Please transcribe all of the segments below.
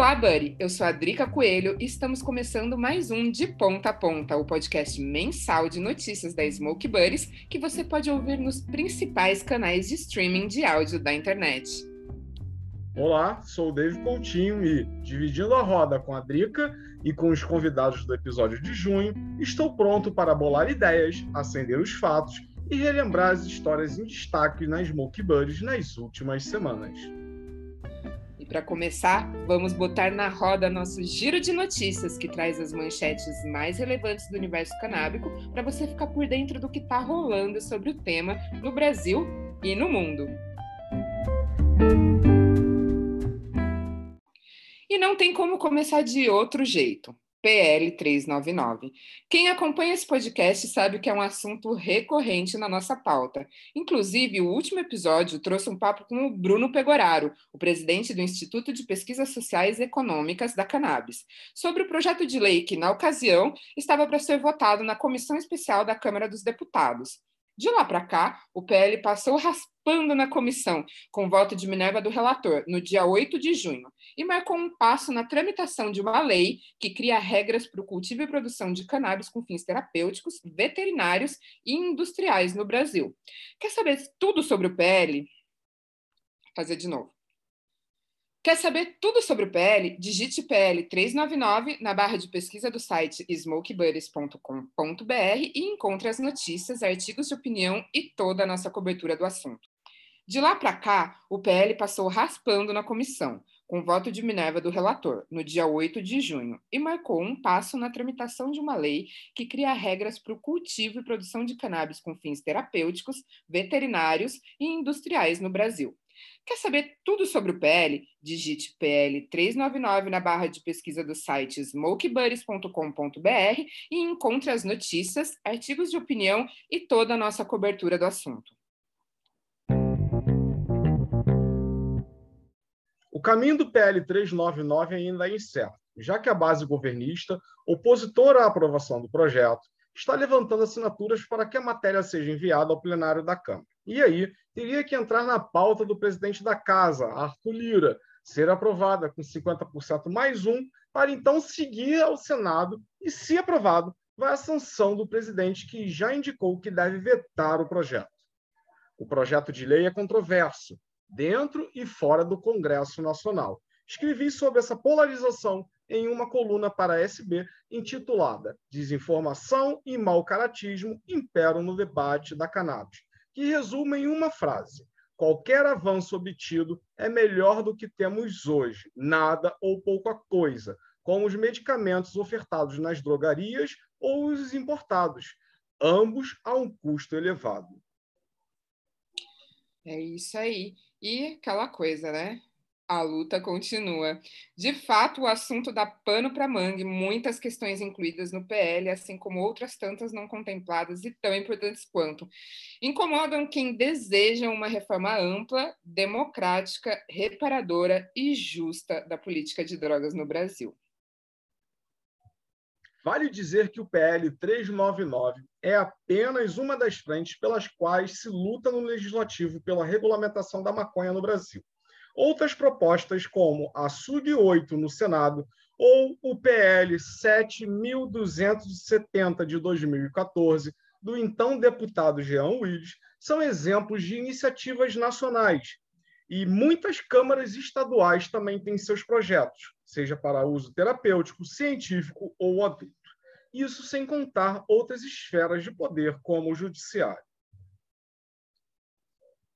Olá, Buddy! Eu sou a Drica Coelho e estamos começando mais um De Ponta a Ponta, o podcast mensal de notícias da Smoke Buddies que você pode ouvir nos principais canais de streaming de áudio da internet. Olá, sou o David Coutinho e, dividindo a roda com a Drica e com os convidados do episódio de junho, estou pronto para bolar ideias, acender os fatos e relembrar as histórias em destaque na Smoke Buddies nas últimas semanas. Para começar, vamos botar na roda nosso giro de notícias que traz as manchetes mais relevantes do universo canábico para você ficar por dentro do que está rolando sobre o tema no Brasil e no mundo. E não tem como começar de outro jeito. PL 399. Quem acompanha esse podcast sabe que é um assunto recorrente na nossa pauta. Inclusive, o último episódio trouxe um papo com o Bruno Pegoraro, o presidente do Instituto de Pesquisas Sociais e Econômicas da Cannabis, sobre o projeto de lei que, na ocasião, estava para ser votado na Comissão Especial da Câmara dos Deputados. De lá para cá, o PL passou raspando na comissão, com voto de Minerva do relator, no dia 8 de junho, e marcou um passo na tramitação de uma lei que cria regras para o cultivo e produção de cannabis com fins terapêuticos, veterinários e industriais no Brasil. Quer saber tudo sobre o PL? Vou fazer de novo. Quer saber tudo sobre o PL? Digite PL 399 na barra de pesquisa do site smokebuddies.com.br e encontre as notícias, artigos de opinião e toda a nossa cobertura do assunto. De lá para cá, o PL passou raspando na comissão, com voto de Minerva do relator, no dia 8 de junho, e marcou um passo na tramitação de uma lei que cria regras para o cultivo e produção de cannabis com fins terapêuticos, veterinários e industriais no Brasil. Quer saber tudo sobre o PL? Digite PL 399 na barra de pesquisa do site smokebuddies.com.br e encontre as notícias, artigos de opinião e toda a nossa cobertura do assunto. O caminho do PL 399 ainda é incerto, já que a base governista, opositora à aprovação do projeto, está levantando assinaturas para que a matéria seja enviada ao plenário da Câmara. E aí, teria que entrar na pauta do presidente da casa, Arthur Lira, ser aprovada com 50% mais um, para então seguir ao Senado e, se aprovado, vai à sanção do presidente, que já indicou que deve vetar o projeto. O projeto de lei é controverso, dentro e fora do Congresso Nacional. Escrevi sobre essa polarização em uma coluna para SB intitulada Desinformação e Mal Caratismo imperam no debate da cannabis que resume em uma frase: qualquer avanço obtido é melhor do que temos hoje, nada ou pouca coisa, como os medicamentos ofertados nas drogarias ou os importados, ambos a um custo elevado. É isso aí. E aquela coisa, né? A luta continua. De fato, o assunto dá pano para mangue, muitas questões incluídas no PL, assim como outras tantas não contempladas e tão importantes quanto. Incomodam quem deseja uma reforma ampla, democrática, reparadora e justa da política de drogas no Brasil. Vale dizer que o PL 399 é apenas uma das frentes pelas quais se luta no legislativo pela regulamentação da maconha no Brasil. Outras propostas, como a SUG 8 no Senado ou o PL 7.270 de 2014, do então deputado Jean Willis, são exemplos de iniciativas nacionais. E muitas câmaras estaduais também têm seus projetos, seja para uso terapêutico, científico ou adulto. Isso sem contar outras esferas de poder, como o judiciário.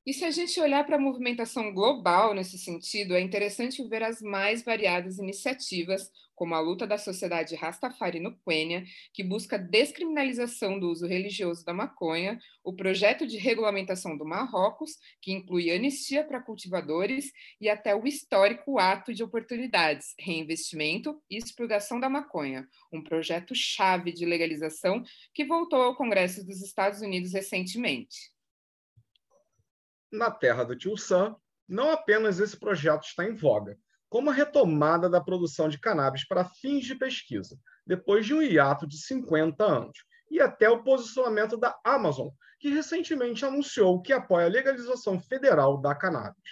E se a gente olhar para a movimentação global nesse sentido, é interessante ver as mais variadas iniciativas, como a luta da sociedade Rastafari no Quênia, que busca descriminalização do uso religioso da maconha, o projeto de regulamentação do Marrocos, que inclui anistia para cultivadores, e até o histórico ato de oportunidades, reinvestimento e expurgação da maconha, um projeto chave de legalização que voltou ao Congresso dos Estados Unidos recentemente na terra do tio Sam, não apenas esse projeto está em voga, como a retomada da produção de cannabis para fins de pesquisa, depois de um hiato de 50 anos, e até o posicionamento da Amazon, que recentemente anunciou que apoia a legalização federal da cannabis.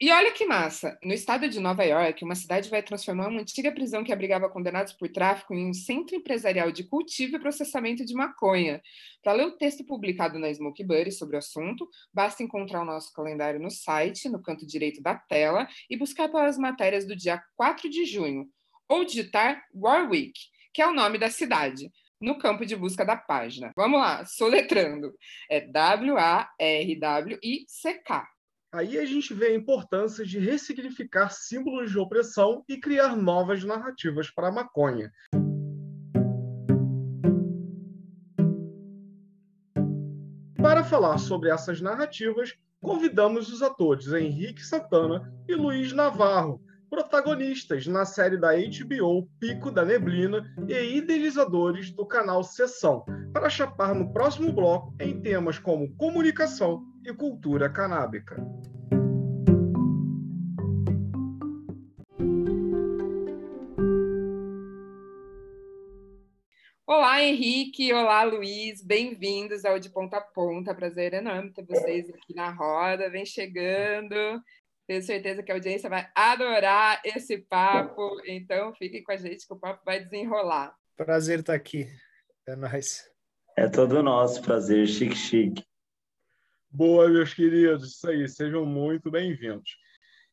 E olha que massa! No estado de Nova York, uma cidade vai transformar uma antiga prisão que abrigava condenados por tráfico em um centro empresarial de cultivo e processamento de maconha. Para ler o texto publicado na Smoke Buddy sobre o assunto, basta encontrar o nosso calendário no site, no canto direito da tela, e buscar pelas matérias do dia 4 de junho, ou digitar Warwick, que é o nome da cidade no campo de busca da página. Vamos lá, soletrando. É W-A-R-W-I-C-K. Aí a gente vê a importância de ressignificar símbolos de opressão e criar novas narrativas para a maconha. Para falar sobre essas narrativas, convidamos os atores Henrique Santana e Luiz Navarro, protagonistas na série da HBO Pico da Neblina e idealizadores do canal Sessão, para chapar no próximo bloco em temas como comunicação, e cultura canábica. Olá, Henrique. Olá, Luiz. Bem-vindos ao De Ponta a Ponta. Prazer enorme ter vocês aqui na roda. Vem chegando. Tenho certeza que a audiência vai adorar esse papo. Então, fiquem com a gente que o papo vai desenrolar. Prazer estar aqui. É nóis. É todo nosso prazer. Chique, chique. Boa, meus queridos, isso aí, sejam muito bem-vindos.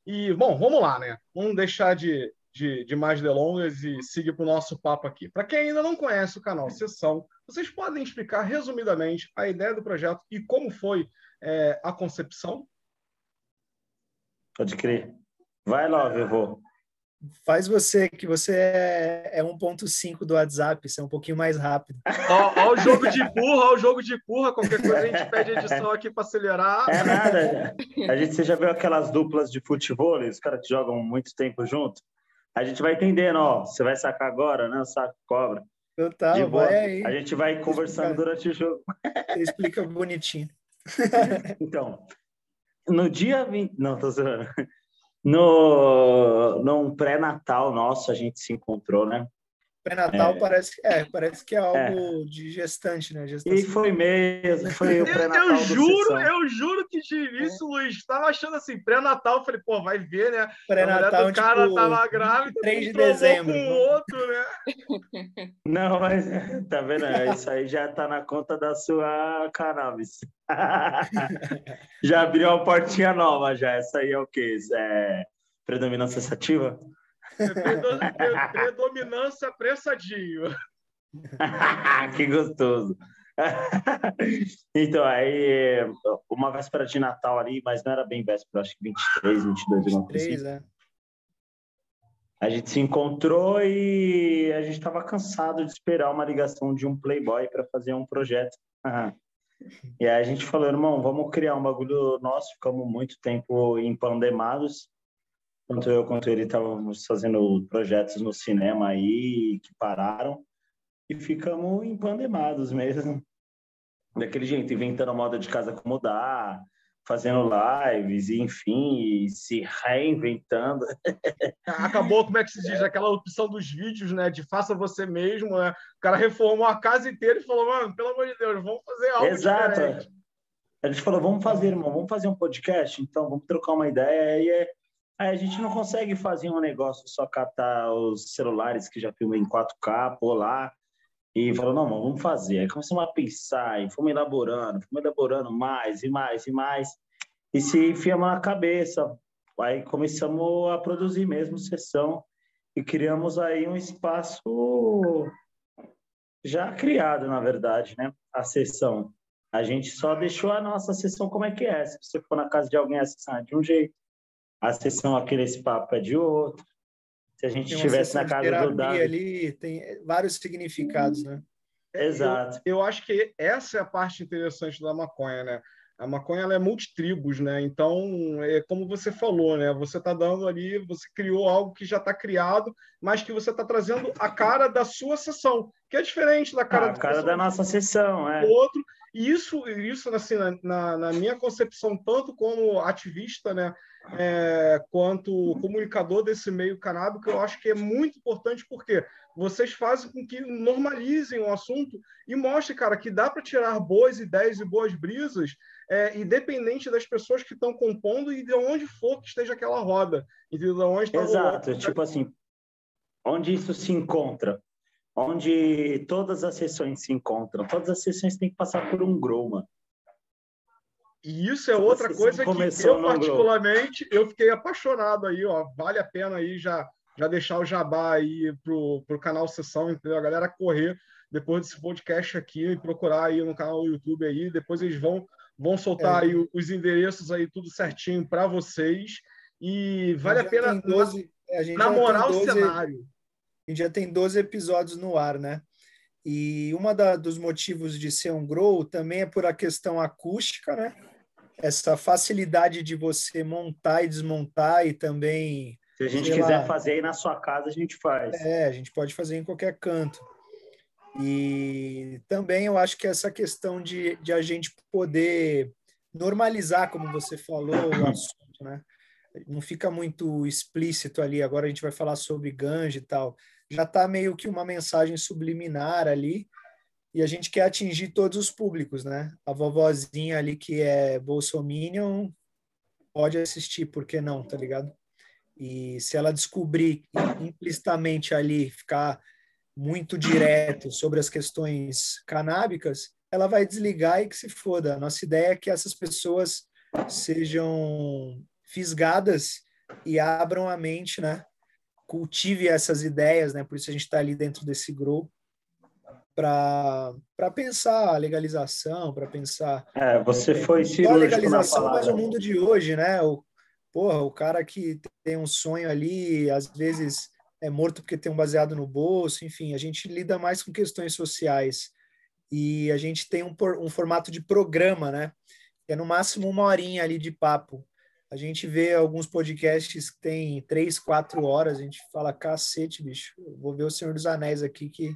E, bom, vamos lá, né? Vamos deixar de, de, de mais delongas e seguir para o nosso papo aqui. Para quem ainda não conhece o canal Sessão, vocês podem explicar resumidamente a ideia do projeto e como foi é, a concepção? Pode crer. Vai lá, vovô faz você, que você é, é 1.5 do WhatsApp, você é um pouquinho mais rápido. Ó, o jogo de burra, ó o jogo de burra, qualquer coisa a gente pede edição aqui para acelerar. É nada. A gente, você já viu aquelas duplas de futebol, os caras que jogam muito tempo junto? A gente vai entendendo, ó, você vai sacar agora, né? Saco cobra. Total, vai aí. A gente vai conversando explica, durante o jogo. Você explica bonitinho. Então, no dia 20... Não, tô zoando no num pré-natal nosso a gente se encontrou, né? Pré-natal é. parece, é, parece que é algo é. de gestante, né? Gestação. E foi mesmo, foi o pré-natal. Eu juro, eu juro que de início, é. Luiz, estava achando assim, pré-natal, falei, pô, vai ver, né? Pré-natal, o cara tipo, tava grávida, 3 de dezembro. Com outro, né? Não, mas tá vendo? Isso aí já tá na conta da sua cannabis. já abriu uma portinha nova, já. Essa aí é o quê? É predominância sativa? Predominância pressadinho. que gostoso. então, aí, uma véspera de Natal ali, mas não era bem véspera, acho que 23, 22, alguma coisa assim. É. A gente se encontrou e a gente estava cansado de esperar uma ligação de um playboy para fazer um projeto. e aí a gente falou, irmão, vamos criar um bagulho nosso. Ficamos muito tempo empandemados tanto eu quanto ele estávamos fazendo projetos no cinema aí que pararam e ficamos empandemados mesmo. Daquele jeito, inventando a moda de casa acomodar, fazendo lives, e, enfim, e se reinventando. Acabou, como é que se diz, aquela opção dos vídeos, né? De faça você mesmo, né? O cara reformou a casa inteira e falou, mano, pelo amor de Deus, vamos fazer algo Exato. diferente. A gente falou, vamos fazer, irmão, vamos fazer um podcast, então vamos trocar uma ideia. E é a gente não consegue fazer um negócio só catar os celulares que já filmam em 4K, pôr lá e falou, não, vamos fazer. Aí começamos a pensar e fomos elaborando, fomos elaborando mais e mais e mais e se enfiamos na cabeça. Aí começamos a produzir mesmo sessão e criamos aí um espaço já criado, na verdade, né? A sessão. A gente só deixou a nossa sessão como é que é. Se você for na casa de alguém acessar de um jeito, a sessão aqui nesse papo é de outro. Se a gente estivesse na casa do Davi... ali tem vários significados, né? Exato. Eu, eu, acho que essa é a parte interessante da maconha, né? A maconha ela é multitribos, né? Então, é como você falou, né? Você está dando ali, você criou algo que já está criado, mas que você está trazendo a cara da sua sessão, que é diferente da cara, ah, a cara da nossa sessão, é. Outro E isso, isso assim, na, na minha concepção, tanto como ativista, né, é, quanto comunicador desse meio canábico, eu acho que é muito importante porque vocês fazem com que normalizem o assunto e mostrem, cara, que dá para tirar boas ideias e boas brisas, é, independente das pessoas que estão compondo e de onde for que esteja aquela roda. Entendeu? De onde tá Exato, rolando. tipo assim, onde isso se encontra, onde todas as sessões se encontram, todas as sessões têm que passar por um groma. E isso é outra coisa que eu particularmente eu fiquei apaixonado aí, ó. Vale a pena aí já já deixar o jabá aí pro, pro canal Sessão, entendeu? A galera correr depois desse podcast aqui e procurar aí no canal do YouTube aí, depois eles vão vão soltar é. aí os endereços aí tudo certinho para vocês e vale a, a pena 12, namorar 12, o cenário. A gente já tem 12 episódios no ar, né? E uma da, dos motivos de ser um grow também é por a questão acústica, né? Essa facilidade de você montar e desmontar e também se a gente quiser lá, fazer aí na sua casa, a gente faz. É, a gente pode fazer em qualquer canto. E também eu acho que essa questão de, de a gente poder normalizar, como você falou, o assunto, né? Não fica muito explícito ali. Agora a gente vai falar sobre ganja e tal. Já está meio que uma mensagem subliminar ali. E a gente quer atingir todos os públicos, né? A vovozinha ali que é bolsominion pode assistir, por que não, tá ligado? E se ela descobrir implicitamente ali, ficar muito direto sobre as questões canábicas, ela vai desligar e que se foda. Nossa ideia é que essas pessoas sejam fisgadas e abram a mente, né? Cultive essas ideias, né? Por isso a gente está ali dentro desse grupo para pensar a legalização, para pensar. É, você é, foi cirúrgico a legalização, mas o mundo de hoje, né? O, porra, o cara que tem um sonho ali, às vezes é morto porque tem um baseado no bolso, enfim, a gente lida mais com questões sociais e a gente tem um, um formato de programa, né? É no máximo uma horinha ali de papo. A gente vê alguns podcasts que tem três, quatro horas, a gente fala, cacete, bicho, vou ver o Senhor dos Anéis aqui que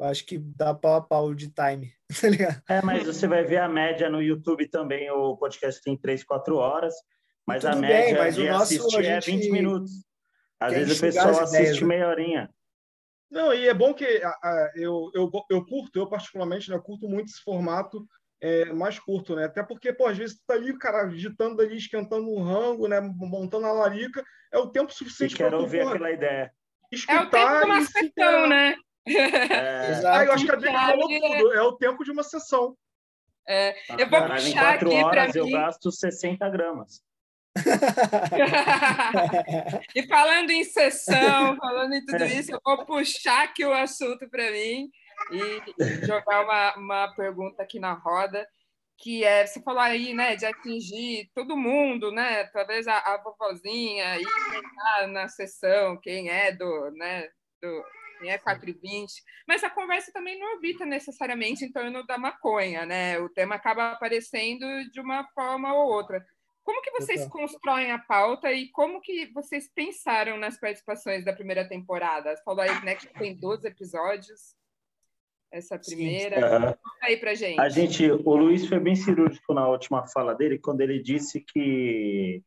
acho que dá pau a pau de time, tá É, mas você vai ver a média no YouTube também, o podcast tem três, quatro horas. Mas Tudo a média bem, mas de o nosso, assistir é 20 minutos. Às vezes o pessoal assiste meia horinha. Não, e é bom que a, a, eu, eu, eu curto, eu particularmente, né, eu curto muito esse formato é, mais curto, né? Até porque, pô, às vezes tu tá ali, cara, agitando ali, esquentando um rango, né? Montando a larica, é o tempo suficiente para tu... quero ouvir aquela ideia. Escutar é o tempo de uma sessão, né? É... Ah, eu acho que a Drica falou tudo. É o tempo de uma sessão. É, eu vou puxar em quatro aqui horas eu gasto 60 gramas. e falando em sessão, falando em tudo isso, eu vou puxar aqui o assunto para mim e jogar uma, uma pergunta aqui na roda, que é, você falou aí, né, de atingir todo mundo, né, talvez a, a vovozinha e na sessão, quem é do, né, do, quem é 420, mas a conversa também não evita necessariamente em torno da maconha, né, o tema acaba aparecendo de uma forma ou outra. Como que vocês constroem a pauta e como que vocês pensaram nas participações da primeira temporada? Você falou aí né, que tem 12 episódios, essa primeira. Sim, Conta aí pra gente. A gente, o Luiz foi bem cirúrgico na última fala dele, quando ele disse que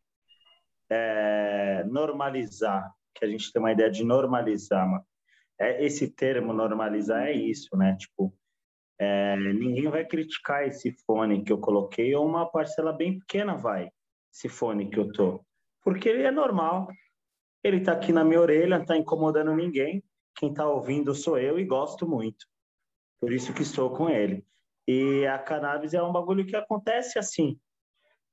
é, normalizar, que a gente tem uma ideia de normalizar, é, esse termo normalizar é isso, né? Tipo, é, ninguém vai criticar esse fone que eu coloquei, ou uma parcela bem pequena vai esse fone que eu tô. Porque ele é normal. Ele tá aqui na minha orelha, não tá incomodando ninguém. Quem tá ouvindo sou eu e gosto muito. Por isso que estou com ele. E a cannabis é um bagulho que acontece assim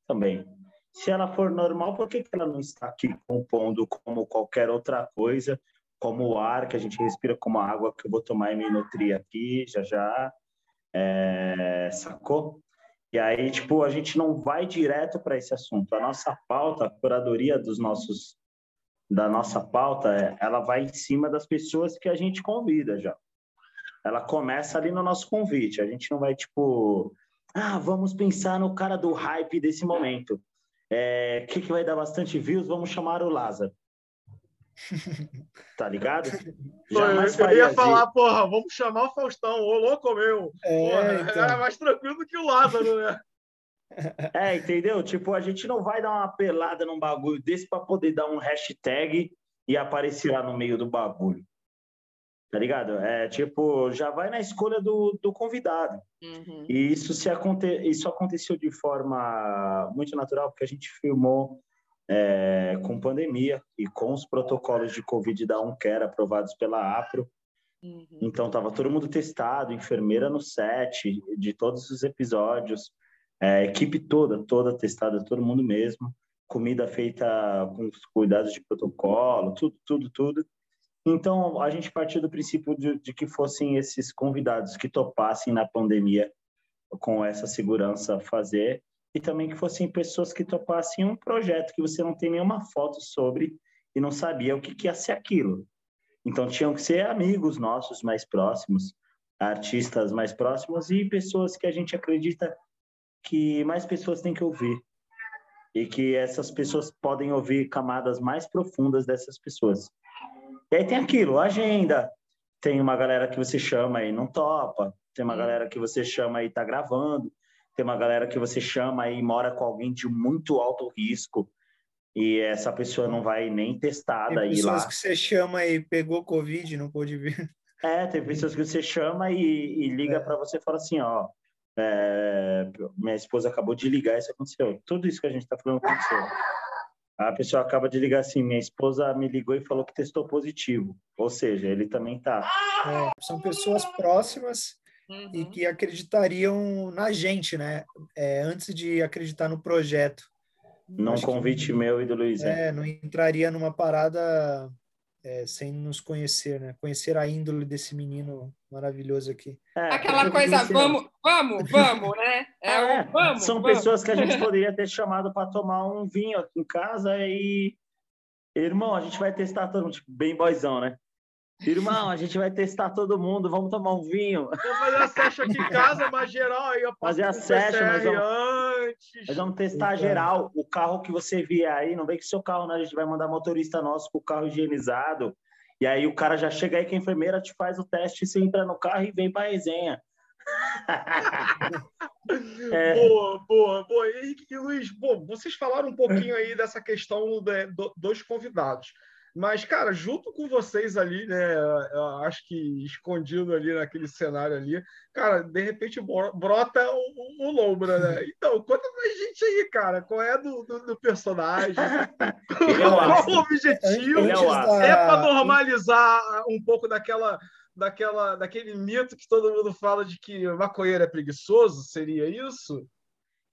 também. Se ela for normal, por que, que ela não está aqui compondo como qualquer outra coisa, como o ar que a gente respira, como a água que eu vou tomar e me nutrir aqui já já? É, sacou? E aí, tipo, a gente não vai direto para esse assunto. A nossa pauta, a curadoria dos nossos da nossa pauta, é, ela vai em cima das pessoas que a gente convida já. Ela começa ali no nosso convite. A gente não vai tipo, ah, vamos pensar no cara do hype desse momento. É, que, que vai dar bastante views? Vamos chamar o Lázaro. Tá ligado? Jamais eu, eu ia falar, de... porra, vamos chamar o Faustão, ô louco meu. É, porra, então. Era mais tranquilo do que o Lázaro, né? É, entendeu? Tipo, a gente não vai dar uma pelada num bagulho desse para poder dar um hashtag e aparecer lá no meio do bagulho. Tá ligado? É tipo, já vai na escolha do, do convidado. Uhum. E isso, se aconte... isso aconteceu de forma muito natural, porque a gente filmou é, com pandemia e com os protocolos de Covid da UNCARE aprovados pela APRO. Uhum. Então, estava todo mundo testado, enfermeira no set de todos os episódios, é, equipe toda, toda testada, todo mundo mesmo, comida feita com os cuidados de protocolo, tudo, tudo, tudo. Então, a gente partiu do princípio de, de que fossem esses convidados que topassem na pandemia com essa segurança fazer e também que fossem pessoas que topassem um projeto que você não tem nenhuma foto sobre e não sabia o que, que ia ser aquilo. Então, tinham que ser amigos nossos mais próximos, artistas mais próximos e pessoas que a gente acredita que mais pessoas têm que ouvir e que essas pessoas podem ouvir camadas mais profundas dessas pessoas. E aí tem aquilo, agenda. Tem uma galera que você chama e não topa, tem uma galera que você chama e está gravando, tem uma galera que você chama e mora com alguém de muito alto risco e essa pessoa não vai nem testada tem pessoas lá. que você chama e pegou Covid, não pôde vir. É, tem pessoas que você chama e, e liga é. para você e fala assim, ó, é, minha esposa acabou de ligar, isso aconteceu. Tudo isso que a gente está falando aconteceu. A pessoa acaba de ligar assim, minha esposa me ligou e falou que testou positivo. Ou seja, ele também está. É, são pessoas próximas uhum. e que acreditariam na gente, né? É, antes de acreditar no projeto. Num convite que, meu e do Luiz. É, não entraria numa parada é, sem nos conhecer, né? Conhecer a índole desse menino maravilhoso aqui. É, Aquela coisa, vamos, vamos, vamos, né? É, é vamos, são vamos. pessoas que a gente poderia ter chamado para tomar um vinho aqui em casa e irmão, a gente vai testar todo mundo, tipo, bem boizão, né? Irmão, a gente vai testar todo mundo, vamos tomar um vinho. Vamos fazer a session aqui em casa, mas geral aí eu Fazer a session, nós vamos, antes. nós vamos testar então. geral. O carro que você vier aí, não vem que seu carro, né? A gente vai mandar motorista nosso com o carro higienizado. E aí o cara já chega aí que a enfermeira te faz o teste, você entra no carro e vem para resenha. é. Boa, boa, boa. E, e Luiz, bom, vocês falaram um pouquinho aí dessa questão de, do, dos convidados. Mas, cara, junto com vocês ali, né? Acho que escondido ali naquele cenário ali, cara, de repente brota o, o Lombra, né? Então, conta pra gente aí, cara, qual é do, do, do personagem? qual o objetivo? É para normalizar um pouco daquela, daquela, daquele mito que todo mundo fala de que maconheiro é preguiçoso? Seria isso?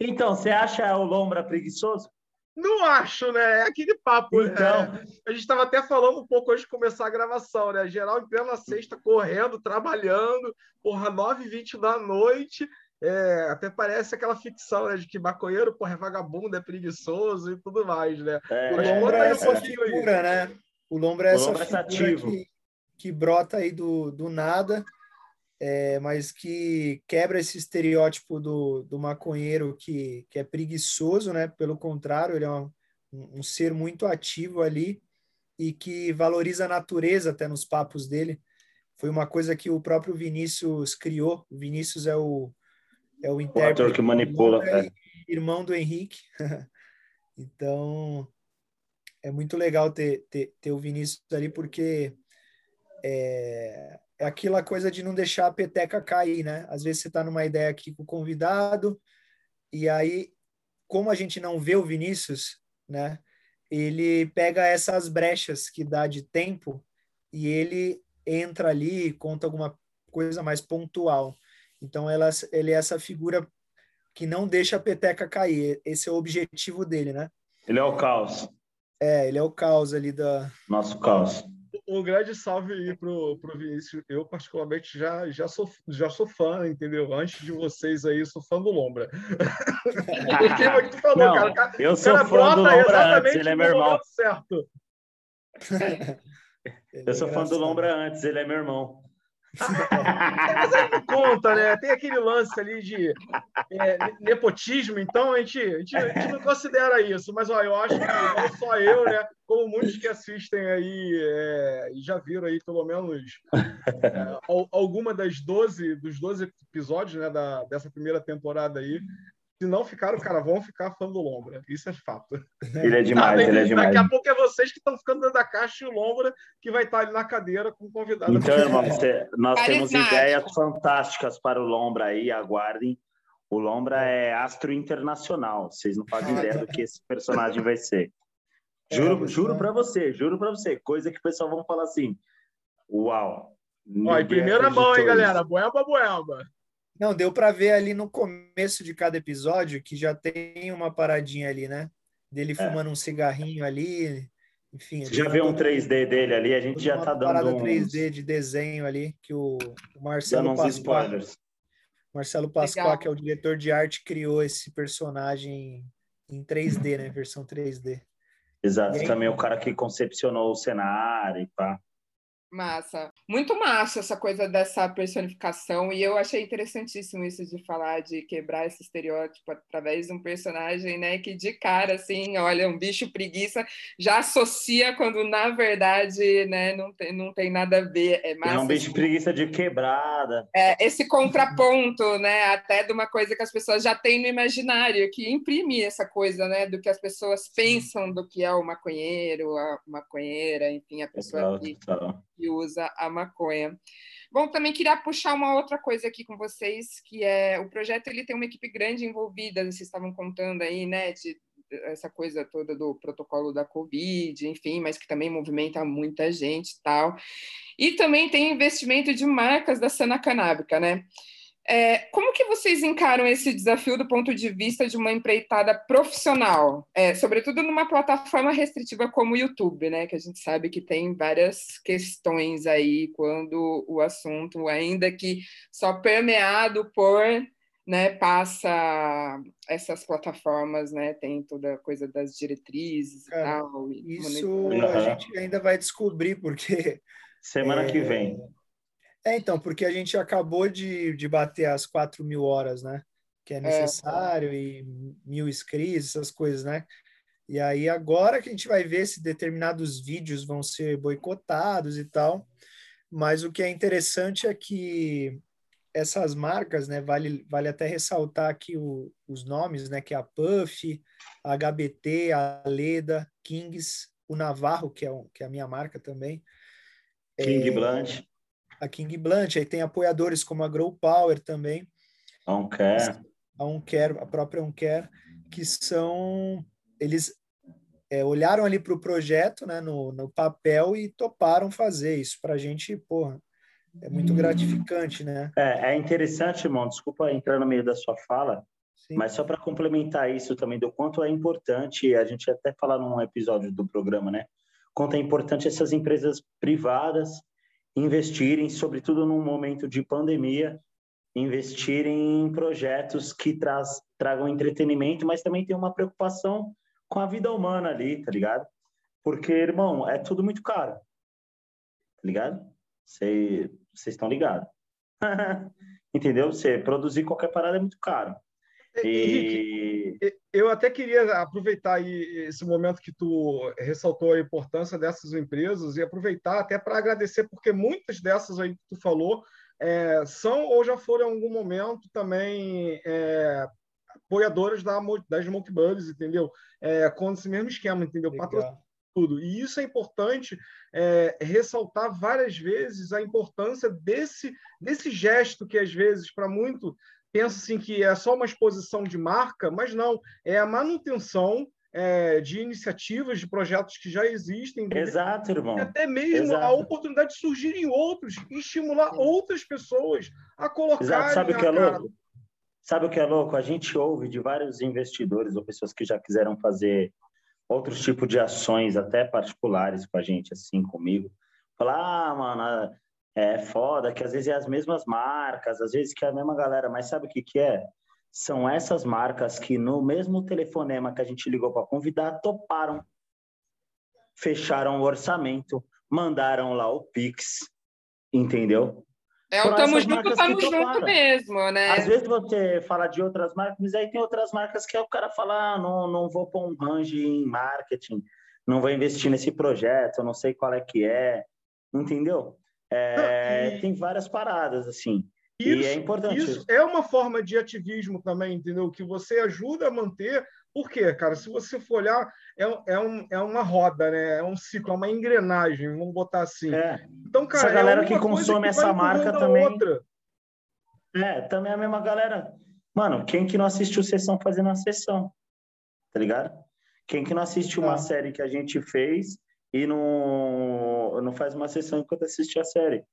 Então, você acha o Lombra preguiçoso? Não acho, né? É aquele papo. Né? Então, é, a gente estava até falando um pouco antes de começar a gravação, né? Geral em plena sexta, correndo, trabalhando, porra, 9 h 20 da noite. É, até parece aquela ficção, né? De que maconheiro, porra, é vagabundo, é preguiçoso e tudo mais, né? É, o Lombra é essa figura, né? O Lombra é essa é figura que, que brota aí do, do nada é, mas que quebra esse estereótipo do, do maconheiro que, que é preguiçoso, né? Pelo contrário, ele é um, um ser muito ativo ali e que valoriza a natureza até nos papos dele. Foi uma coisa que o próprio Vinícius criou. O Vinícius é o é o intérprete o ator que manipula, é. irmão do Henrique. então é muito legal ter, ter, ter o Vinícius ali porque é, é aquela coisa de não deixar a peteca cair, né? Às vezes você está numa ideia aqui com o convidado, e aí, como a gente não vê o Vinícius, né? Ele pega essas brechas que dá de tempo e ele entra ali e conta alguma coisa mais pontual. Então, ela, ele é essa figura que não deixa a peteca cair. Esse é o objetivo dele, né? Ele é o caos. É, ele é o caos ali da. Nosso caos um grande salve aí pro, pro Vinícius. Eu, particularmente, já, já, sou, já sou fã, entendeu? Antes de vocês aí, sou fã do Lombra. Porque é que tu falou, Não, cara. Eu sou cara fã do Lombra antes, ele é meu irmão. Certo. eu sou fã do Lombra antes, ele é meu irmão. Mas aí não conta, né? Tem aquele lance ali de é, nepotismo, então a gente, a gente, a, gente, não considera isso. Mas ó, eu acho que não só eu, né? Como muitos que assistem aí é, já viram aí pelo menos é, alguma das 12, dos 12 episódios né, da, dessa primeira temporada aí, se não ficaram, cara, vão ficar fã do Lombra. Isso é fato. Ele é demais, ele é demais. Daqui a pouco é vocês que estão ficando dentro da caixa e o Lombra que vai estar ali na cadeira com o convidado. Então, irmão, nós temos ideias fantásticas para o Lombra aí, aguardem. O Lombra é astro internacional. Vocês não fazem ideia do que esse personagem vai ser. Juro, é, juro para você, juro para você. Coisa que o pessoal vão falar assim: Uau! Ó, em primeira mão, hein, galera? Boeba, boeba. Não, deu para ver ali no começo de cada episódio que já tem uma paradinha ali, né? Dele é. fumando um cigarrinho ali, enfim. Você já viu um 3D dele ali, a gente já tá dando parada uns... 3D de desenho ali que o, Marcelo Pascoal, Marcelo Pascoal, que é o diretor de arte, criou esse personagem em 3D, né? Versão 3D. Exato, aí, também o cara que concepcionou o cenário e pá. Massa. Muito massa essa coisa dessa personificação, e eu achei interessantíssimo isso de falar de quebrar esse estereótipo através de um personagem, né, que de cara, assim, olha, um bicho preguiça, já associa quando, na verdade, né, não tem, não tem nada a ver. É, massa, é um bicho preguiça de quebrada. É, esse contraponto, né, até de uma coisa que as pessoas já têm no imaginário, que imprime essa coisa, né, do que as pessoas pensam do que é o maconheiro, a maconheira, enfim, a pessoa que que usa a maconha. Bom, também queria puxar uma outra coisa aqui com vocês, que é o projeto ele tem uma equipe grande envolvida, vocês estavam contando aí, né, de, essa coisa toda do protocolo da Covid, enfim, mas que também movimenta muita gente e tal. E também tem investimento de marcas da cena canábica, né? É, como que vocês encaram esse desafio do ponto de vista de uma empreitada profissional, é, sobretudo numa plataforma restritiva como o YouTube, né? Que a gente sabe que tem várias questões aí quando o assunto, ainda que só permeado por, né, passa essas plataformas, né? Tem toda a coisa das diretrizes Cara, e tal. Isso a gente ainda vai descobrir porque semana é... que vem é, então, porque a gente acabou de, de bater as 4 mil horas, né? Que é, é necessário, é. e mil inscritos, essas coisas, né? E aí, agora que a gente vai ver se determinados vídeos vão ser boicotados e tal. Mas o que é interessante é que essas marcas, né, vale, vale até ressaltar aqui o, os nomes, né, que é a Puff, a HBT, a Leda, Kings, o Navarro, que é, que é a minha marca também. King é, Blanche a King Blunt, aí tem apoiadores como a Grow Power também. A Uncare. A própria Uncare, que são... Eles é, olharam ali para o projeto, né, no, no papel e toparam fazer isso. Para a gente, porra, é muito gratificante, né? É, é interessante, irmão, desculpa entrar no meio da sua fala, Sim. mas só para complementar isso também, do quanto é importante, a gente até falar num episódio do programa, né? Quanto é importante essas empresas privadas investirem, sobretudo num momento de pandemia, investirem em projetos que traz, tragam entretenimento, mas também tem uma preocupação com a vida humana ali, tá ligado? Porque, irmão, é tudo muito caro. Tá ligado? Vocês estão ligados. Entendeu? Você produzir qualquer parada é muito caro. E... Henrique, eu até queria aproveitar aí esse momento que tu ressaltou a importância dessas empresas e aproveitar até para agradecer, porque muitas dessas aí que tu falou é, são ou já foram em algum momento também é, apoiadoras da, das Smoke Buddies, entendeu? É, com esse mesmo esquema, entendeu? tudo. E isso é importante é, ressaltar várias vezes a importância desse, desse gesto que, às vezes, para muito pensa assim que é só uma exposição de marca, mas não, é a manutenção é, de iniciativas, de projetos que já existem. Exato, irmão. E até mesmo Exato. a oportunidade de surgirem outros e estimular outras pessoas a colocar. Exato. Sabe o que é louco? Sabe o que é louco? A gente ouve de vários investidores ou pessoas que já quiseram fazer outros tipos de ações, até particulares com a gente, assim, comigo. Falar, ah, mano, é foda, que às vezes é as mesmas marcas, às vezes que é a mesma galera, mas sabe o que, que é? São essas marcas que no mesmo telefonema que a gente ligou para convidar, toparam, fecharam o orçamento, mandaram lá o Pix, entendeu? É o tamo junto, tamo junto mesmo, né? Às vezes você fala de outras marcas, mas aí tem outras marcas que o cara fala, ah, não, não vou pôr um range em marketing, não vou investir nesse projeto, não sei qual é que é, entendeu? É, e... Tem várias paradas, assim. Isso, e é importante. Isso é uma forma de ativismo também, entendeu? Que você ajuda a manter. Por quê, cara? Se você for olhar, é, é, um, é uma roda, né? É um ciclo, é uma engrenagem, vamos botar assim. É. Então, cara, essa galera é que consome que essa marca também. Outra. É, também é a mesma galera. Mano, quem que não assistiu sessão fazendo a sessão? Tá ligado? Quem que não assistiu uma série que a gente fez e não, não faz uma sessão enquanto assiste a série?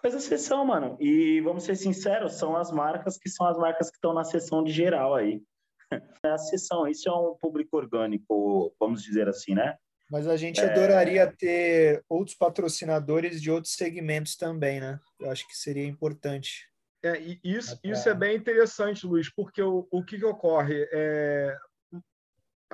Faz a sessão, mano. E vamos ser sinceros, são as marcas que são as marcas que estão na sessão de geral aí. É a sessão, isso é um público orgânico, vamos dizer assim, né? Mas a gente é... adoraria ter outros patrocinadores de outros segmentos também, né? Eu acho que seria importante. É, isso, isso é bem interessante, Luiz, porque o, o que, que ocorre? É,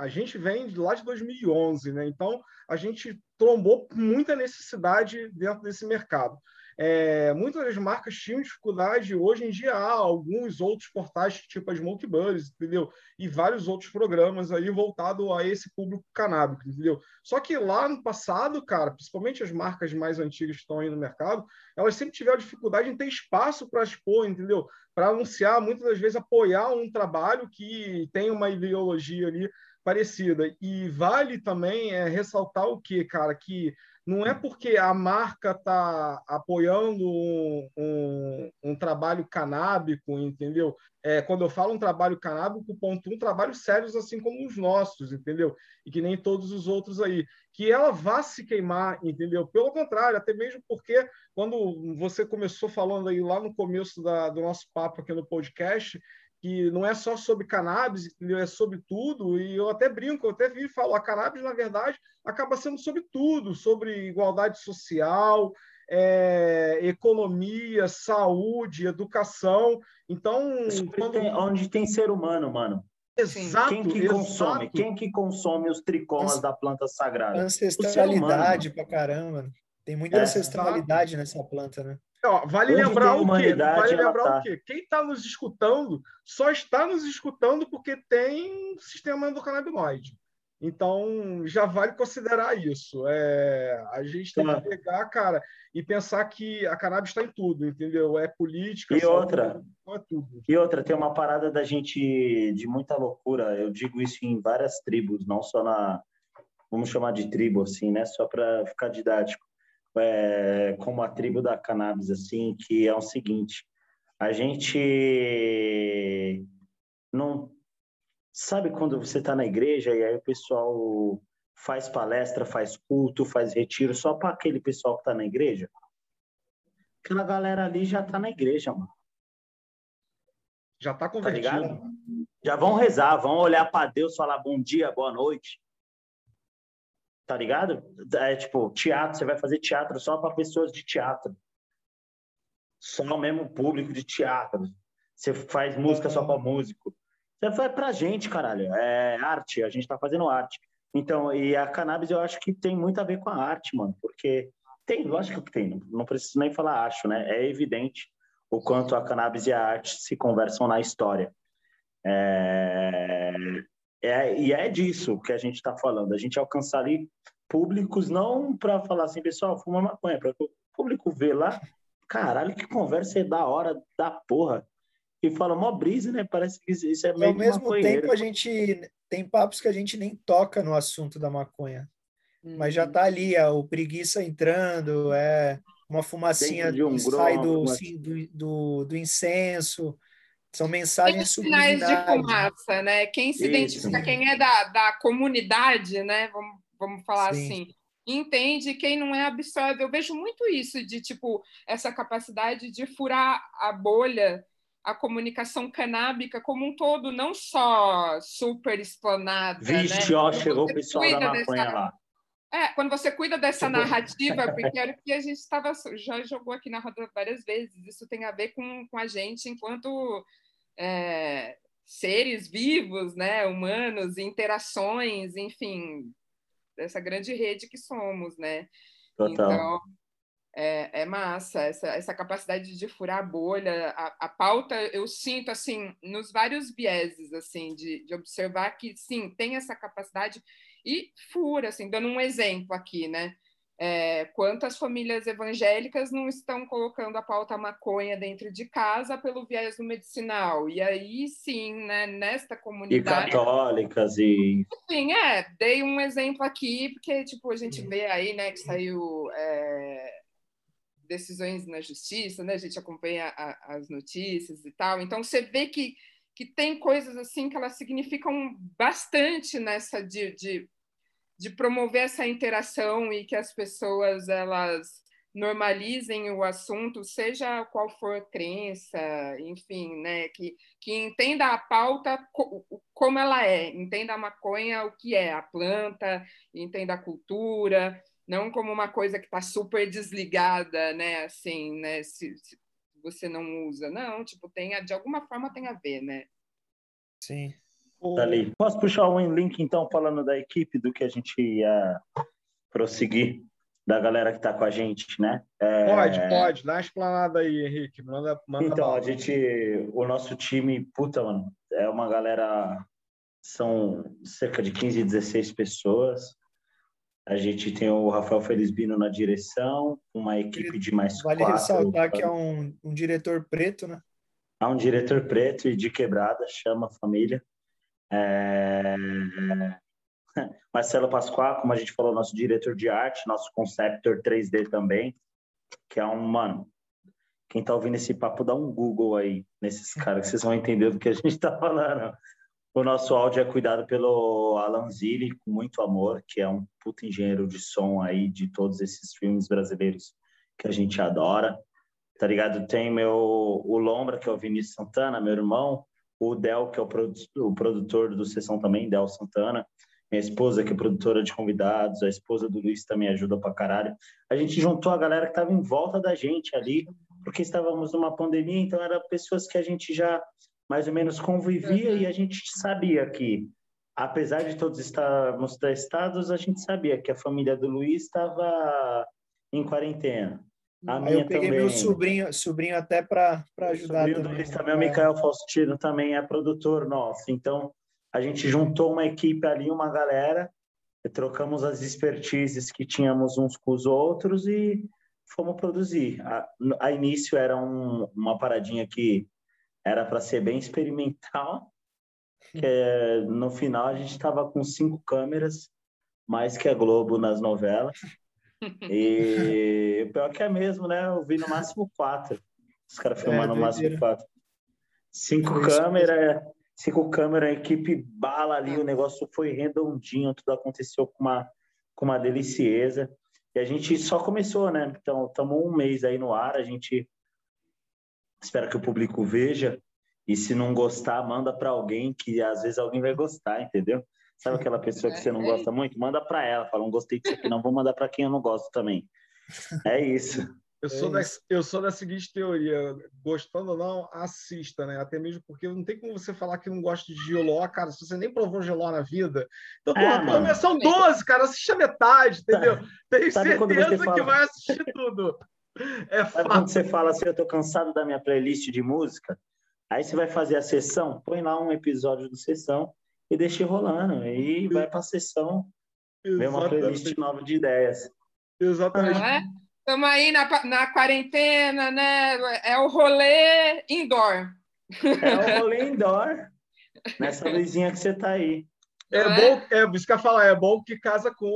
a gente vem lá de 2011, né? Então, a gente trombou muita necessidade dentro desse mercado. É, muitas das marcas tinham dificuldade, hoje em dia há alguns outros portais, tipo a Smoke Buddies, entendeu? E vários outros programas aí voltados a esse público canábico, entendeu? Só que lá no passado, cara, principalmente as marcas mais antigas que estão aí no mercado, elas sempre tiveram dificuldade em ter espaço para expor, entendeu? Para anunciar, muitas das vezes apoiar um trabalho que tem uma ideologia ali parecida. E vale também é, ressaltar o que, cara, que não é porque a marca está apoiando um, um, um, trabalho canábico, entendeu? É, quando eu falo um trabalho canábico, ponto um, trabalhos sérios assim como os nossos, entendeu? E que nem todos os outros aí. Que ela vá se queimar, entendeu? Pelo contrário, até mesmo porque quando você começou falando aí lá no começo da, do nosso papo aqui no podcast, que não é só sobre cannabis, entendeu? é sobre tudo, e eu até brinco, eu até vi e falo, a cannabis, na verdade, acaba sendo sobre tudo, sobre igualdade social, é, economia, saúde, educação. Então, quando... tem, onde tem ser humano, mano. Exato, quem que exato. consome? Quem que consome os tricomas da planta sagrada? Ancestralidade pra caramba. Tem muita é. ancestralidade nessa planta, né? Ó, vale Onde lembrar o quê? Vale lembrar tá. o quê? Quem está nos escutando só está nos escutando porque tem sistema endocannabinoide. Então, já vale considerar isso. É, a gente tem que pegar, cara, e pensar que a cannabis está em tudo, entendeu? É política, e outra, é tudo. E outra, tem uma parada da gente de muita loucura. Eu digo isso em várias tribos, não só na, vamos chamar de tribo, assim, né? Só para ficar didático é, como a tribo da cannabis, assim, que é o seguinte: a gente não sabe quando você está na igreja e aí o pessoal faz palestra, faz culto, faz retiro só para aquele pessoal que está na igreja? Aquela galera ali já está na igreja, mano. Já está convertido. Tá já vão rezar, vão olhar para Deus, falar bom dia, boa noite tá ligado? É tipo, teatro, você vai fazer teatro só para pessoas de teatro. Só o mesmo público de teatro. Você faz música só para músico. Você faz pra gente, caralho. É arte, a gente tá fazendo arte. Então, e a cannabis eu acho que tem muito a ver com a arte, mano, porque tem, lógico que tem, não preciso nem falar acho, né? É evidente o quanto a cannabis e a arte se conversam na história. É... É, e é disso que a gente está falando, a gente alcançar ali públicos, não para falar assim, pessoal, fuma maconha, para o público ver lá, caralho, que conversa é da hora, da porra. E fala mó brisa, né? Parece que isso é meio Ao mesmo tempo, a gente tem papos que a gente nem toca no assunto da maconha. Hum. Mas já uhum. tá ali, é, o preguiça entrando, é uma fumacinha um que sai do, assim, do, do, do incenso. São mensagens sinais de fumaça, né? Quem se Isso. identifica, quem é da, da comunidade, né? Vamos, vamos falar Sim. assim, entende, quem não é absorve. Eu vejo muito isso de tipo essa capacidade de furar a bolha, a comunicação canábica como um todo, não só super explanada. Vixe, né? ó, chegou o pessoal da maconha dessa... lá. É, quando você cuida dessa narrativa, porque era o que a gente estava já jogou aqui na roda várias vezes, isso tem a ver com, com a gente enquanto é, seres vivos, né, humanos, interações, enfim, dessa grande rede que somos, né? Total. Então, é, é massa, essa, essa capacidade de furar a bolha, a, a, pauta, eu sinto, assim, nos vários vieses, assim, de, de observar que, sim, tem essa capacidade e fura, assim, dando um exemplo aqui, né? É, quantas famílias evangélicas não estão colocando a pauta maconha dentro de casa pelo viés do medicinal? E aí sim, né, nesta comunidade. E católicas e. Sim, é, dei um exemplo aqui, porque tipo, a gente vê aí né, que saiu é, decisões na justiça, né? A gente acompanha a, as notícias e tal. Então você vê que, que tem coisas assim que elas significam bastante nessa de, de de promover essa interação e que as pessoas elas normalizem o assunto, seja qual for a crença, enfim, né, que, que entenda a pauta como ela é, entenda a maconha o que é, a planta, entenda a cultura, não como uma coisa que está super desligada, né, assim, né, se, se, você não usa, não, tipo, tem, de alguma forma tem a ver, né. Sim. Dali. Posso puxar um link, então, falando da equipe, do que a gente ia prosseguir, da galera que está com a gente, né? É... Pode, pode. Dá uma explanada aí, Henrique. Manda, manda então, a gente, o nosso time, puta, mano, é uma galera, são cerca de 15, 16 pessoas. A gente tem o Rafael Felizbino na direção, uma equipe de mais vale quatro. Vale ressaltar que é um, um diretor preto, né? Há um diretor preto e de quebrada, chama a família. É... Marcelo Pascoal, como a gente falou, nosso diretor de arte, nosso conceptor 3D também, que é um, mano, quem tá ouvindo esse papo, dá um Google aí nesses caras, que vocês vão entender do que a gente tá falando. O nosso áudio é cuidado pelo Alan Zilli, com muito amor, que é um puto engenheiro de som aí de todos esses filmes brasileiros que a gente adora. Tá ligado? Tem meu, o Lombra, que é o Vinícius Santana, meu irmão, o Del, que é o, produ o produtor do Sessão também, Del Santana, minha esposa, que é produtora de convidados, a esposa do Luiz também ajuda pra caralho. A gente juntou a galera que estava em volta da gente ali, porque estávamos numa pandemia, então eram pessoas que a gente já mais ou menos convivia e a gente sabia que, apesar de todos estarmos testados, a gente sabia que a família do Luiz estava em quarentena. A Aí eu peguei também. meu sobrinho, sobrinho até para ajudar. O também. Do também, o Micael Faustino também é produtor nosso. Então, a gente juntou uma equipe ali, uma galera, trocamos as expertises que tínhamos uns com os outros e fomos produzir. A, a início era um, uma paradinha que era para ser bem experimental, que é, no final a gente estava com cinco câmeras, mais que a Globo nas novelas. E o pior que é mesmo, né? Eu vi no máximo quatro. Os caras é, filmando é, no máximo quatro. Cinco câmeras, cinco câmeras, equipe bala ali, o negócio foi redondinho, tudo aconteceu com uma, com uma delicieza. E a gente só começou, né? Então, estamos um mês aí no ar, a gente espera que o público veja. E se não gostar, manda para alguém que às vezes alguém vai gostar, entendeu? Sabe aquela pessoa que você não é, é gosta muito? Manda para ela. Fala, não gostei disso aqui, não. Vou mandar para quem eu não gosto também. É isso. Eu sou, é da, eu sou da seguinte teoria, gostando ou não, assista, né? Até mesmo porque não tem como você falar que não gosta de geló, cara, se você nem provou geló na vida. Então, é, porra, são 12, cara, assiste a metade, entendeu? Tenho Sabe certeza fala... que vai assistir tudo. É quando você fala assim, eu tô cansado da minha playlist de música? Aí você vai fazer a sessão, põe lá um episódio do sessão, e deixe rolando. E vai para a sessão, ver uma playlist nova de ideias. Exatamente. Estamos é? aí na, na quarentena, né? É o rolê indoor. É o rolê indoor. Nessa luzinha que você está aí. É, é bom, é isso que eu ia falar, é bom que casa com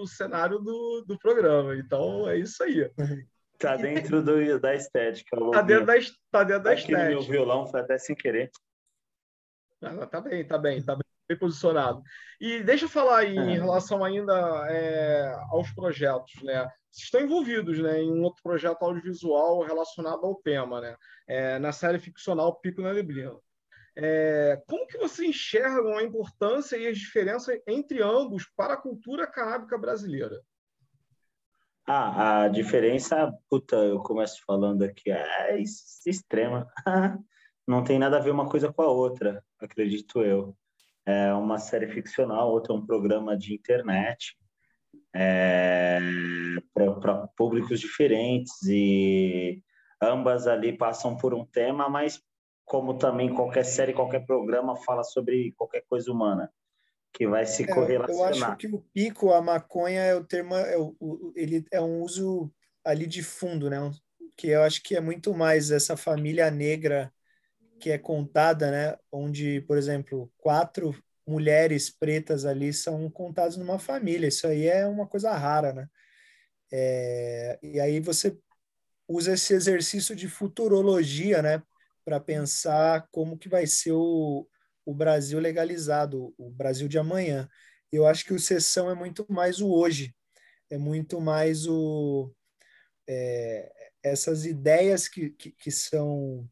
o cenário do, do programa. Então é isso aí. Tá dentro do, da estética. Tá dentro da, tá dentro da estética. meu violão foi até sem querer. Ah, tá bem, tá bem, tá bem bem posicionado. E deixa eu falar aí, em é. relação ainda é, aos projetos, né? Vocês estão envolvidos né, em um outro projeto audiovisual relacionado ao tema, né? É, na série ficcional Pico na Neblina. É, como que vocês enxergam a importância e as diferenças entre ambos para a cultura canábica brasileira? Ah, a diferença, puta, eu começo falando aqui, é extrema. Não tem nada a ver uma coisa com a outra, acredito eu é uma série ficcional, outro é um programa de internet. é, para públicos diferentes e ambas ali passam por um tema, mas como também qualquer série, qualquer programa fala sobre qualquer coisa humana que vai se é, correlacionar. Eu acho que o pico, a maconha é o termo, é o, ele é um uso ali de fundo, né? Que eu acho que é muito mais essa família negra que é contada, né? Onde, por exemplo, quatro mulheres pretas ali são contadas numa família. Isso aí é uma coisa rara, né? É, e aí você usa esse exercício de futurologia, né? Para pensar como que vai ser o, o Brasil legalizado, o Brasil de amanhã. Eu acho que o sessão é muito mais o hoje, é muito mais o é, essas ideias que, que, que, são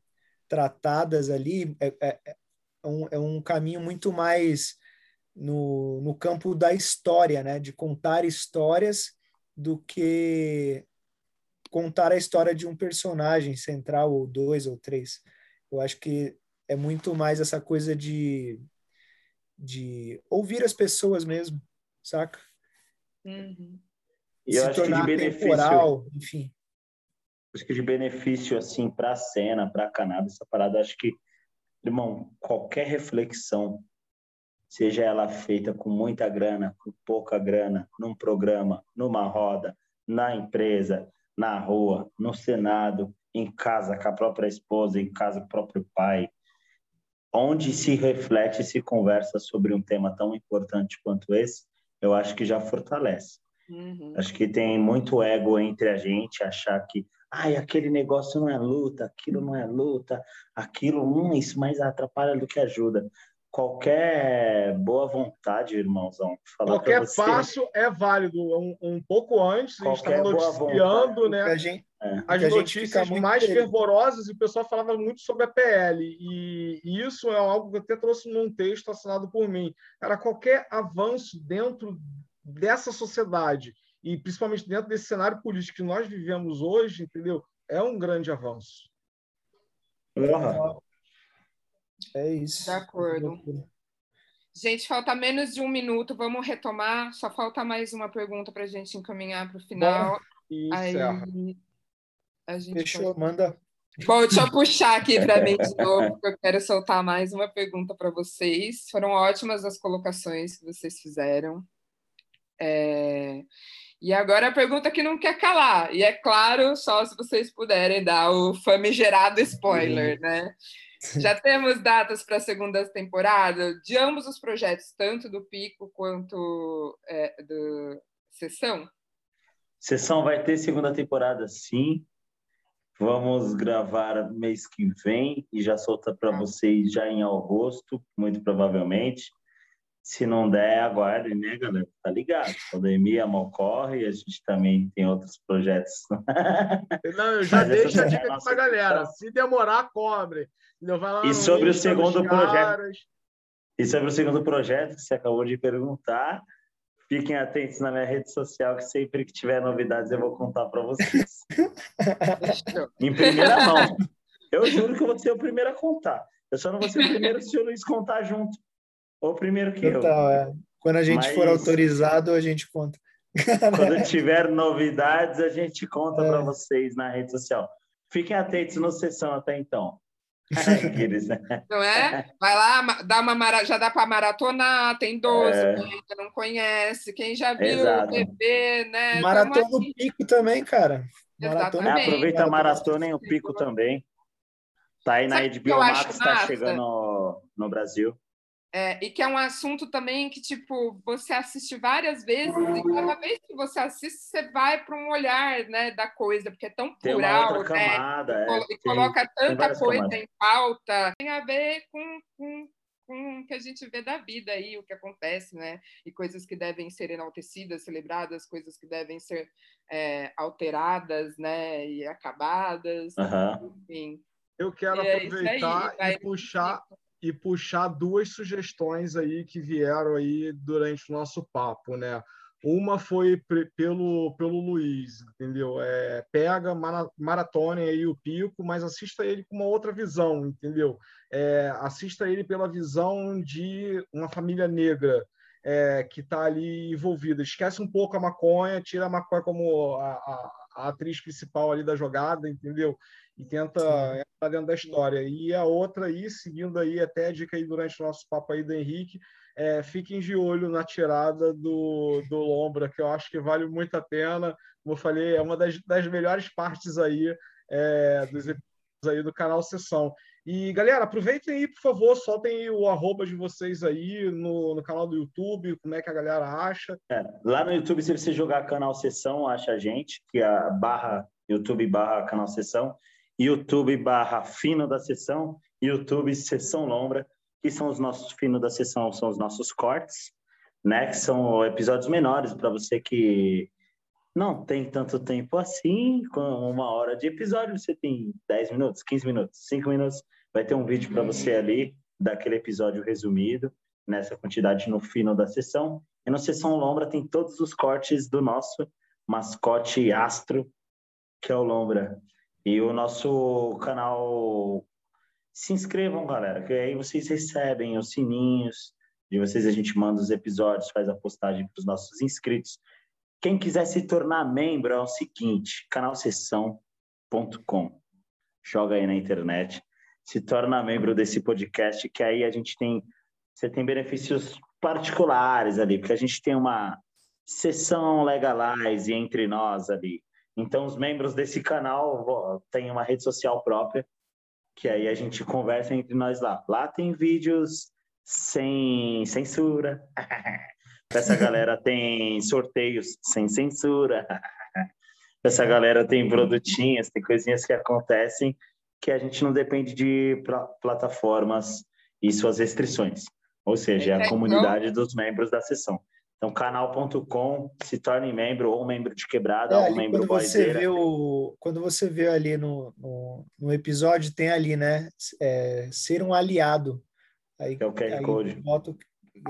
tratadas ali é, é, é, um, é um caminho muito mais no, no campo da história, né? de contar histórias do que contar a história de um personagem central, ou dois, ou três. Eu acho que é muito mais essa coisa de, de ouvir as pessoas mesmo, saca? Uhum. E eu acho que de benefício, temporal, enfim. Acho que de benefício assim para a cena, para a cannabis, essa parada, acho que, irmão, qualquer reflexão, seja ela feita com muita grana, com pouca grana, num programa, numa roda, na empresa, na rua, no Senado, em casa com a própria esposa, em casa com o próprio pai, onde se reflete e se conversa sobre um tema tão importante quanto esse, eu acho que já fortalece. Uhum. Acho que tem muito ego entre a gente, achar que ai, aquele negócio não é luta, aquilo não é luta, aquilo, hum, isso mais atrapalha do que ajuda. Qualquer boa vontade, irmãozão. Qualquer você, passo é válido. Um, um pouco antes, a gente estava noticiando, né? A gente, é. As notícias mais fervorosas e o pessoal falava muito sobre a PL. E, e isso é algo que eu até trouxe num texto assinado por mim. Era qualquer avanço dentro dessa sociedade e principalmente dentro desse cenário político que nós vivemos hoje, entendeu? É um grande avanço. Uhum. É isso. De acordo. Gente, falta menos de um minuto, vamos retomar. Só falta mais uma pergunta para a gente encaminhar para o final. Bom, Aí, a gente Fechou, pode... manda. Bom, deixa eu puxar aqui para mim de novo, porque eu quero soltar mais uma pergunta para vocês. Foram ótimas as colocações que vocês fizeram. É... E agora a pergunta que não quer calar, e é claro, só se vocês puderem dar o famigerado spoiler, né? Já temos datas para a segunda temporada de ambos os projetos, tanto do Pico quanto é, do Sessão? Sessão vai ter segunda temporada, sim. Vamos gravar mês que vem e já solta para vocês já em agosto, muito provavelmente. Se não der, aguarde, né, galera? Tá ligado? A pandemia mal corre, a gente também tem outros projetos. Não, eu já deixo a dica aqui pra galera. Se demorar, cobre. Vai lá e sobre o segundo projeto. E sobre o segundo projeto que você acabou de perguntar, Fiquem atentos na minha rede social, que sempre que tiver novidades eu vou contar para vocês. em primeira mão. Eu juro que eu vou ser o primeiro a contar. Eu só não vou ser o primeiro se o Luiz contar junto. Ou primeiro que Total, eu. É. Quando a gente Mas... for autorizado, a gente conta. Quando tiver novidades, a gente conta é. para vocês na rede social. Fiquem atentos no sessão até então. Né? não é? Vai lá, dá uma já dá para maratonar, tem 12, é. quem ainda não conhece, quem já viu Exato. o TV, né? Maratona no pico também, cara. Maratona é, aproveita a maratona em o pico também. Tá aí na Sabe HBO Max, tá chegando no, no Brasil. É, e que é um assunto também que, tipo, você assiste várias vezes e cada vez que você assiste, você vai para um olhar, né, da coisa, porque é tão plural, né? Camada, e, é, coloca tem, tanta tem coisa camadas. em pauta. Tem a ver com, com, com o que a gente vê da vida aí, o que acontece, né? E coisas que devem ser enaltecidas, celebradas, coisas que devem ser é, alteradas, né? E acabadas, uhum. enfim. Eu quero é aproveitar e puxar e puxar duas sugestões aí que vieram aí durante o nosso papo, né? Uma foi pelo, pelo Luiz, entendeu? É, pega, maratone aí o pico, mas assista ele com uma outra visão, entendeu? É, assista ele pela visão de uma família negra, é, que está ali envolvida. Esquece um pouco a maconha, tira a maconha como a, a, a atriz principal ali da jogada, entendeu? E tenta Sim. entrar dentro da história. E a outra aí, seguindo aí até a dica aí durante o nosso papo aí do Henrique, é, fiquem de olho na tirada do, do Lombra, que eu acho que vale muito a pena. Como eu falei, é uma das, das melhores partes aí é, dos episódios aí do canal Sessão. E, galera, aproveitem aí, por favor, soltem o arroba de vocês aí no, no canal do YouTube, como é que a galera acha. É, lá no YouTube, se você jogar canal Sessão, acha a gente, que é a barra YouTube barra canal Sessão, YouTube barra Fino da Sessão, YouTube Sessão Lombra, que são os nossos Fino da Sessão, são os nossos cortes, né? Que são episódios menores para você que não tem tanto tempo assim, com uma hora de episódio, você tem 10 minutos, 15 minutos, 5 minutos, vai ter um vídeo para você ali, daquele episódio resumido, nessa quantidade no final da sessão. E na sessão Lombra tem todos os cortes do nosso mascote astro, que é o Lombra. E o nosso canal. Se inscrevam, galera, que aí vocês recebem os sininhos de vocês. A gente manda os episódios, faz a postagem para os nossos inscritos. Quem quiser se tornar membro é o seguinte: canalsessão.com. Joga aí na internet, se torna membro desse podcast, que aí a gente tem você tem benefícios particulares ali, porque a gente tem uma sessão legalize entre nós ali. Então, os membros desse canal têm uma rede social própria, que aí a gente conversa entre nós lá. Lá tem vídeos sem censura. Essa galera tem sorteios sem censura. Essa galera tem produtinhas, tem coisinhas que acontecem que a gente não depende de plataformas e suas restrições. Ou seja, é a comunidade dos membros da sessão. Então, canal.com, se torne membro, ou membro de quebrada, é, ou membro quando você vê o Quando você vê ali no, no, no episódio, tem ali, né? É, ser um aliado. Aí, é o QR Code. Bota,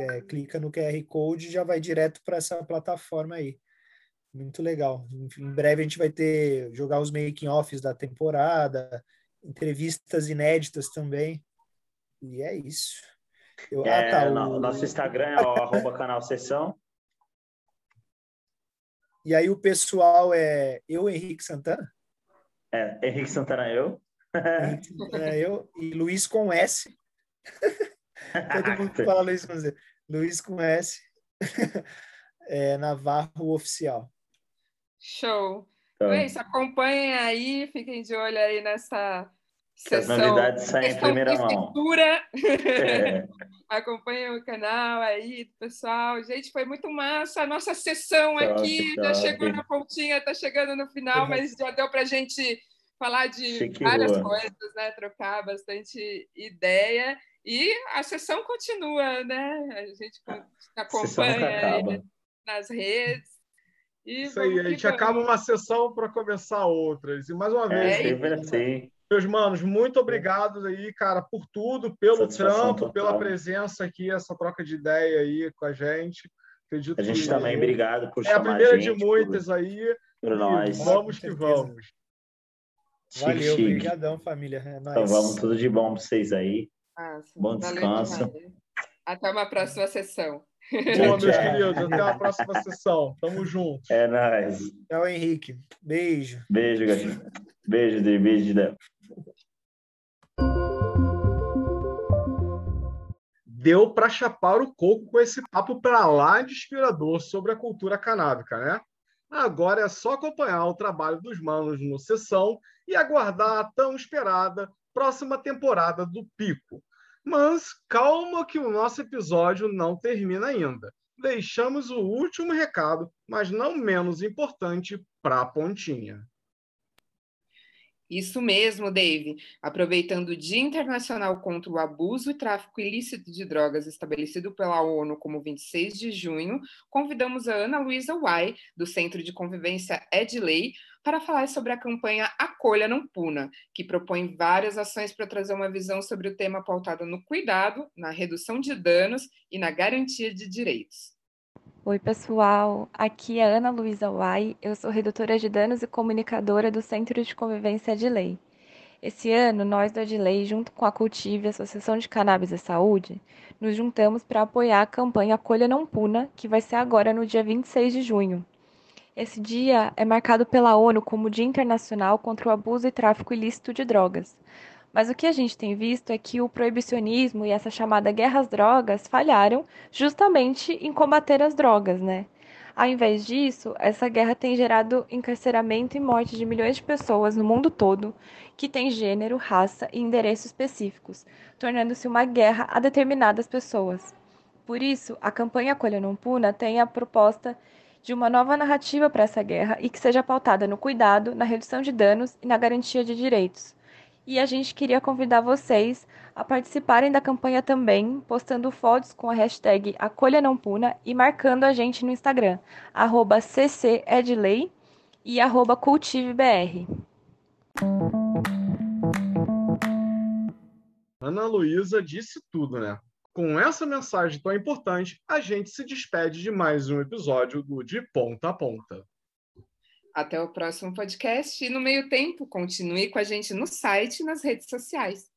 é, clica no QR Code e já vai direto para essa plataforma aí. Muito legal. Em breve a gente vai ter jogar os making-offs da temporada, entrevistas inéditas também. E é isso. Eu, é, ah, tá, o... Nosso Instagram é o arroba canal Sessão. E aí o pessoal é eu, Henrique Santana? É, Henrique Santana eu. Henrique Santana eu e Luiz com S. Todo mundo fala Luiz com Z. Luiz com S. é, Navarro Oficial. Show. Então, é isso, acompanhem aí, fiquem de olho aí nessa. As novidades saem em primeira mão. É. Acompanhem o canal aí, pessoal. Gente, foi muito massa a nossa sessão aqui. Já chegou na pontinha, está chegando no final, mas já deu para a gente falar de várias coisas, né? Trocar bastante ideia. E a sessão continua, né? A gente acompanha nas redes. E Isso aí, a gente acaba uma sessão para começar outras. E mais uma vez, é, sempre assim. Meus manos, muito obrigado aí, cara, por tudo, pelo Satisfação trampo, total. pela presença aqui, essa troca de ideia aí com a gente. Acredito a gente que também, obrigado por É a primeira a de muitas por, aí. Por nós. Vamos que vamos. Valeu, obrigadão, família. É então vamos, tudo de bom para vocês aí. Nossa, Bom descanso. Até uma próxima sessão. Bom, meus queridos, até a próxima sessão. Tamo junto. É nóis. Tchau, Henrique. Beijo. Beijo, gatinho. Beijo, Dri. Beijo, Débora. Deu para chapar o coco com esse papo para lá de inspirador sobre a cultura canábica, né? Agora é só acompanhar o trabalho dos manos no Sessão e aguardar a tão esperada próxima temporada do Pico. Mas calma que o nosso episódio não termina ainda. Deixamos o último recado, mas não menos importante, para a pontinha. Isso mesmo, Dave. Aproveitando o Dia Internacional contra o Abuso e Tráfico Ilícito de Drogas, estabelecido pela ONU como 26 de junho, convidamos a Ana Luísa Uai, do Centro de Convivência Edley, para falar sobre a campanha Acolha Não Puna, que propõe várias ações para trazer uma visão sobre o tema pautado no cuidado, na redução de danos e na garantia de direitos. Oi, pessoal. Aqui é Ana Luísa Uai. Eu sou redutora de danos e comunicadora do Centro de Convivência de Lei. Esse ano, nós do Adley, junto com a Cultive, Associação de Cannabis e Saúde, nos juntamos para apoiar a campanha Colha Não Puna, que vai ser agora no dia 26 de junho. Esse dia é marcado pela ONU como Dia Internacional contra o Abuso e Tráfico Ilícito de Drogas. Mas o que a gente tem visto é que o proibicionismo e essa chamada guerra às drogas falharam justamente em combater as drogas, né? Ao invés disso, essa guerra tem gerado encarceramento e morte de milhões de pessoas no mundo todo que têm gênero, raça e endereço específicos, tornando-se uma guerra a determinadas pessoas. Por isso, a campanha Colha Não Puna tem a proposta de uma nova narrativa para essa guerra e que seja pautada no cuidado, na redução de danos e na garantia de direitos e a gente queria convidar vocês a participarem da campanha também, postando fotos com a hashtag Acolha Não Puna e marcando a gente no Instagram, ccedley e arroba cultivebr. Ana Luísa disse tudo, né? Com essa mensagem tão importante, a gente se despede de mais um episódio do De Ponta a Ponta. Até o próximo podcast e no meio tempo, continue com a gente no site e nas redes sociais.